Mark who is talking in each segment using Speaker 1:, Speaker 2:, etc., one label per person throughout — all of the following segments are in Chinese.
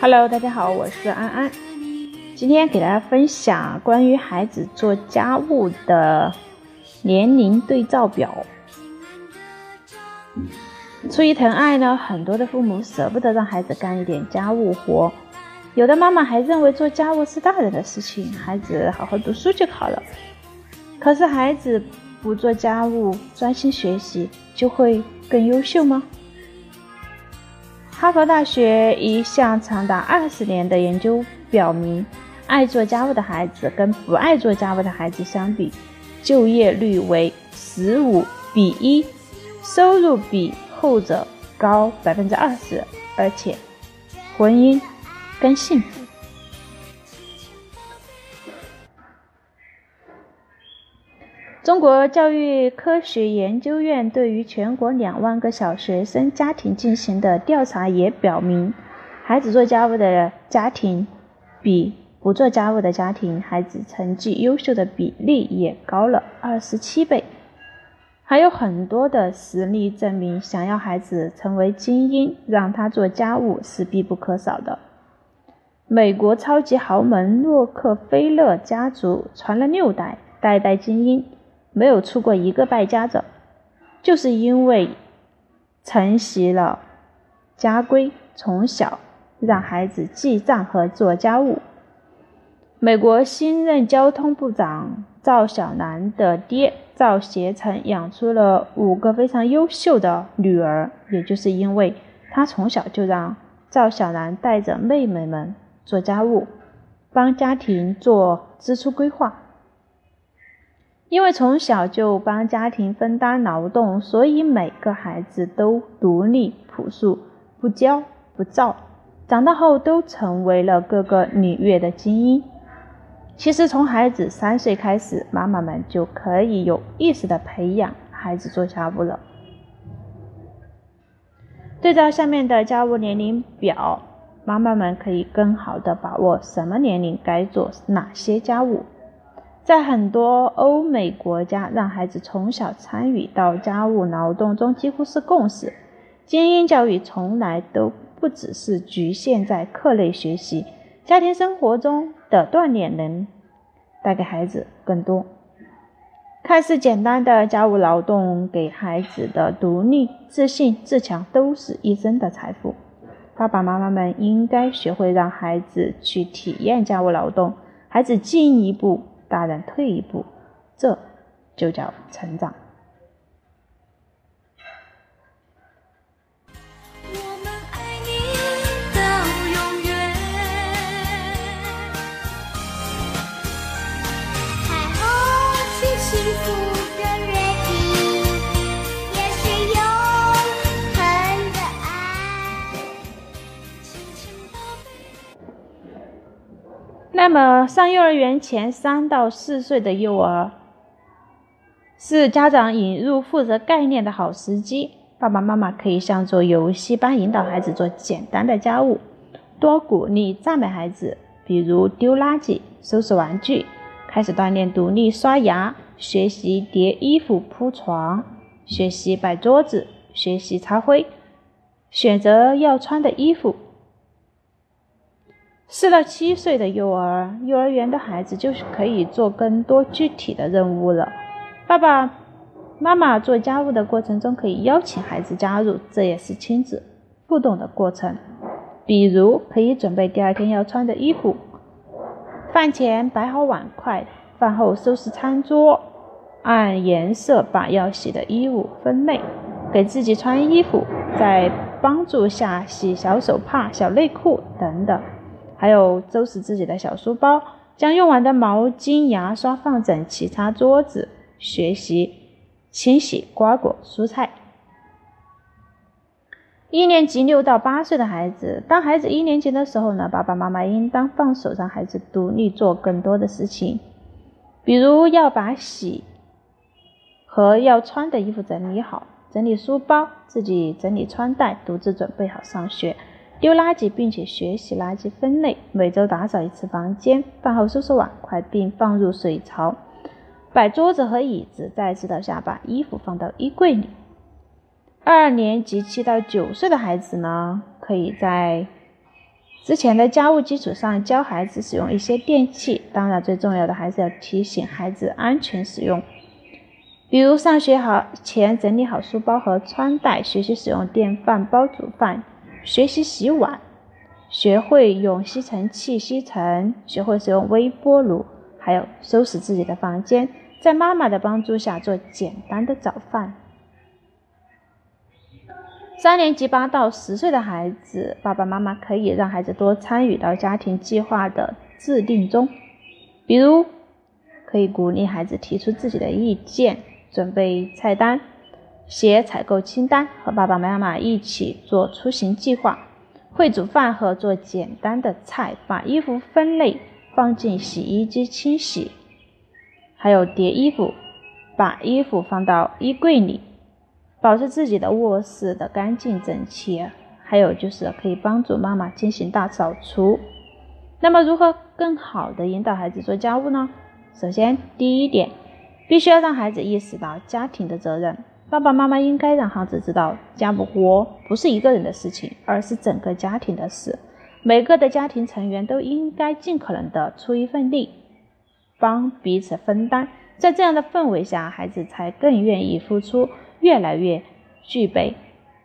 Speaker 1: Hello，大家好，我是安安。今天给大家分享关于孩子做家务的年龄对照表。出于疼爱呢，很多的父母舍不得让孩子干一点家务活，有的妈妈还认为做家务是大人的事情，孩子好好读书就好了。可是孩子不做家务，专心学习，就会更优秀吗？哈佛大学一项长达二十年的研究表明，爱做家务的孩子跟不爱做家务的孩子相比，就业率为十五比一，收入比后者高百分之二十，而且婚姻更幸福。中国教育科学研究院对于全国两万个小学生家庭进行的调查也表明，孩子做家务的家庭比不做家务的家庭孩子成绩优秀的比例也高了二十七倍。还有很多的实例证明，想要孩子成为精英，让他做家务是必不可少的。美国超级豪门洛克菲勒家族传了六代，代代精英。没有出过一个败家子，就是因为承袭了家规，从小让孩子记账和做家务。美国新任交通部长赵小兰的爹赵协成养出了五个非常优秀的女儿，也就是因为他从小就让赵小兰带着妹妹们做家务，帮家庭做支出规划。因为从小就帮家庭分担劳动，所以每个孩子都独立、朴素、不骄不躁，长大后都成为了各个领域的精英。其实从孩子三岁开始，妈妈们就可以有意识的培养孩子做家务了。对照下面的家务年龄表，妈妈们可以更好的把握什么年龄该做哪些家务。在很多欧美国家，让孩子从小参与到家务劳动中几乎是共识。精英教育从来都不只是局限在课内学习，家庭生活中的锻炼能带给孩子更多。看似简单的家务劳动，给孩子的独立、自信、自强都是一生的财富。爸爸妈妈们应该学会让孩子去体验家务劳动，孩子进一步。大人退一步，这就叫成长。那么，上幼儿园前三到四岁的幼儿，是家长引入负责概念的好时机。爸爸妈妈可以像做游戏般引导孩子做简单的家务，多鼓励赞美孩子，比如丢垃圾、收拾玩具，开始锻炼独立刷牙，学习叠衣服、铺床，学习摆桌子，学习擦灰，选择要穿的衣服。四到七岁的幼儿，幼儿园的孩子就是可以做更多具体的任务了。爸爸妈妈做家务的过程中，可以邀请孩子加入，这也是亲子互动的过程。比如，可以准备第二天要穿的衣服，饭前摆好碗筷，饭后收拾餐桌，按颜色把要洗的衣物分类，给自己穿衣服，在帮助下洗小手帕、小内裤等等。还有收拾自己的小书包，将用完的毛巾、牙刷放整齐，擦桌子，学习清洗瓜果蔬菜。一年级六到八岁的孩子，当孩子一年级的时候呢，爸爸妈妈应当放手让孩子独立做更多的事情，比如要把洗和要穿的衣服整理好，整理书包，自己整理穿戴，独自准备好上学。丢垃圾，并且学习垃圾分类。每周打扫一次房间，饭后收拾碗筷并放入水槽，摆桌子和椅子，在指导下把衣服放到衣柜里。二年级七到九岁的孩子呢，可以在之前的家务基础上教孩子使用一些电器，当然最重要的还是要提醒孩子安全使用。比如上学好前整理好书包和穿戴，学习使用电饭煲煮饭，学习洗碗，学会用吸尘器吸尘，学会使用微波炉，还有收拾自己的房间，在妈妈的帮助下做简单的早饭。三年级八到十岁的孩子，爸爸妈妈可以让孩子多参与到家庭计划的制定中，比如可以鼓励孩子提出自己的意见。准备菜单，写采购清单，和爸爸妈妈一起做出行计划。会煮饭和做简单的菜，把衣服分类放进洗衣机清洗，还有叠衣服，把衣服放到衣柜里，保持自己的卧室的干净整齐。还有就是可以帮助妈妈进行大扫除。那么如何更好的引导孩子做家务呢？首先第一点。必须要让孩子意识到家庭的责任。爸爸妈妈应该让孩子知道，家务活不是一个人的事情，而是整个家庭的事。每个的家庭成员都应该尽可能的出一份力，帮彼此分担。在这样的氛围下，孩子才更愿意付出，越来越具备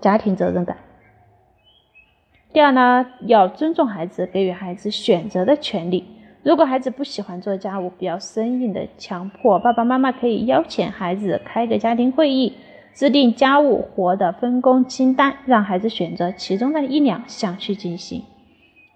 Speaker 1: 家庭责任感。第二呢，要尊重孩子，给予孩子选择的权利。如果孩子不喜欢做家务，不要生硬的强迫。爸爸妈妈可以邀请孩子开个家庭会议，制定家务活的分工清单，让孩子选择其中的一两项去进行。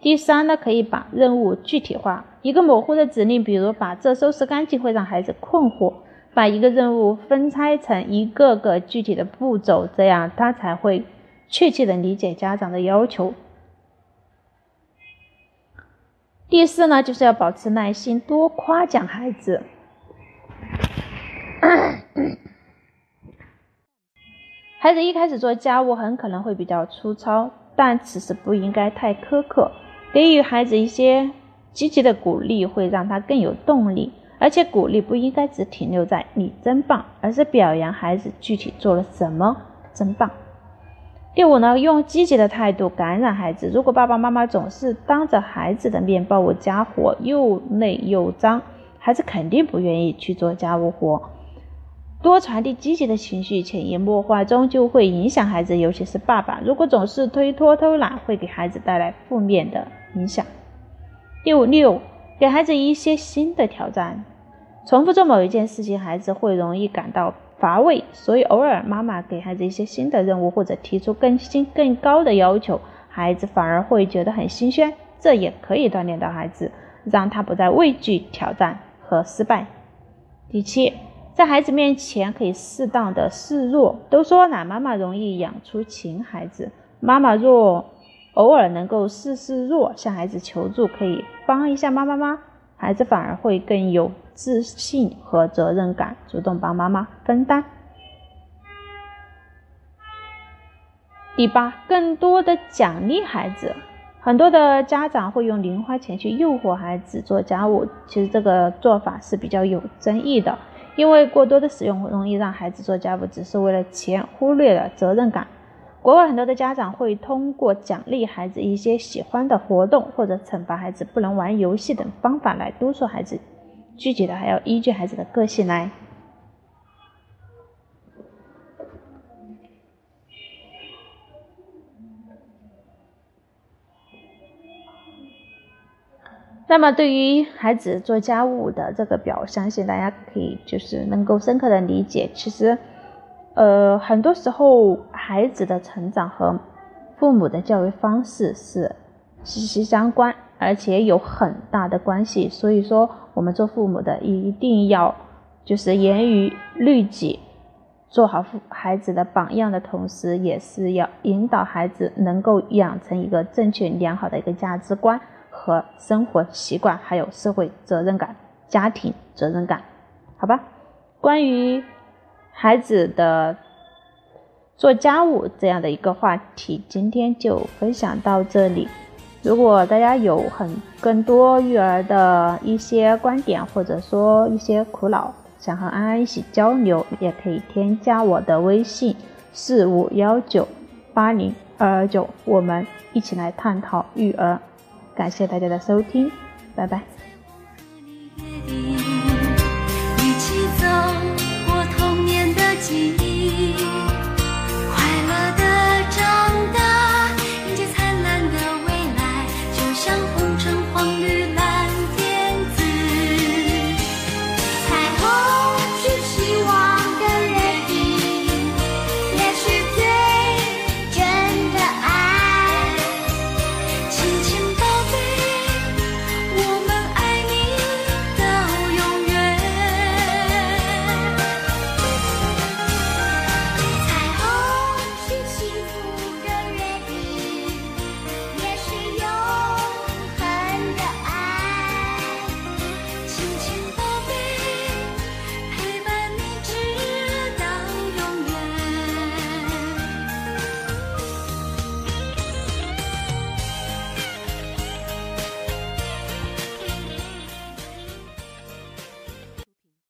Speaker 1: 第三呢，可以把任务具体化。一个模糊的指令，比如把这收拾干净，会让孩子困惑。把一个任务分拆成一个个具体的步骤，这样他才会确切的理解家长的要求。第四呢，就是要保持耐心，多夸奖孩子。孩子一开始做家务很可能会比较粗糙，但此时不应该太苛刻，给予孩子一些积极的鼓励，会让他更有动力。而且鼓励不应该只停留在“你真棒”，而是表扬孩子具体做了什么，真棒。第五呢，用积极的态度感染孩子。如果爸爸妈妈总是当着孩子的面抱家活，又累又脏，孩子肯定不愿意去做家务活。多传递积极的情绪，潜移默化中就会影响孩子，尤其是爸爸。如果总是推脱偷懒，会给孩子带来负面的影响。第五六，给孩子一些新的挑战。重复做某一件事情，孩子会容易感到。乏味，所以偶尔妈妈给孩子一些新的任务，或者提出更新更高的要求，孩子反而会觉得很新鲜。这也可以锻炼到孩子，让他不再畏惧挑战和失败。第七，在孩子面前可以适当的示弱。都说懒妈妈容易养出勤孩子，妈妈若偶尔能够示示弱，向孩子求助，可以帮一下妈妈吗？孩子反而会更有自信和责任感，主动帮妈妈分担。第八，更多的奖励孩子。很多的家长会用零花钱去诱惑孩子做家务，其实这个做法是比较有争议的，因为过多的使用容易让孩子做家务只是为了钱，忽略了责任感。国外很多的家长会通过奖励孩子一些喜欢的活动，或者惩罚孩子不能玩游戏等方法来督促孩子。具体的还要依据孩子的个性来。那么，对于孩子做家务的这个表，相信大家可以就是能够深刻的理解。其实。呃，很多时候孩子的成长和父母的教育方式是息息相关，而且有很大的关系。所以说，我们做父母的一定要就是严于律己，做好父孩子的榜样的同时，也是要引导孩子能够养成一个正确良好的一个价值观和生活习惯，还有社会责任感、家庭责任感，好吧？关于。孩子的做家务这样的一个话题，今天就分享到这里。如果大家有很更多育儿的一些观点，或者说一些苦恼，想和安安一起交流，也可以添加我的微信四五幺九八零二二九，我们一起来探讨育儿。感谢大家的收听，拜拜。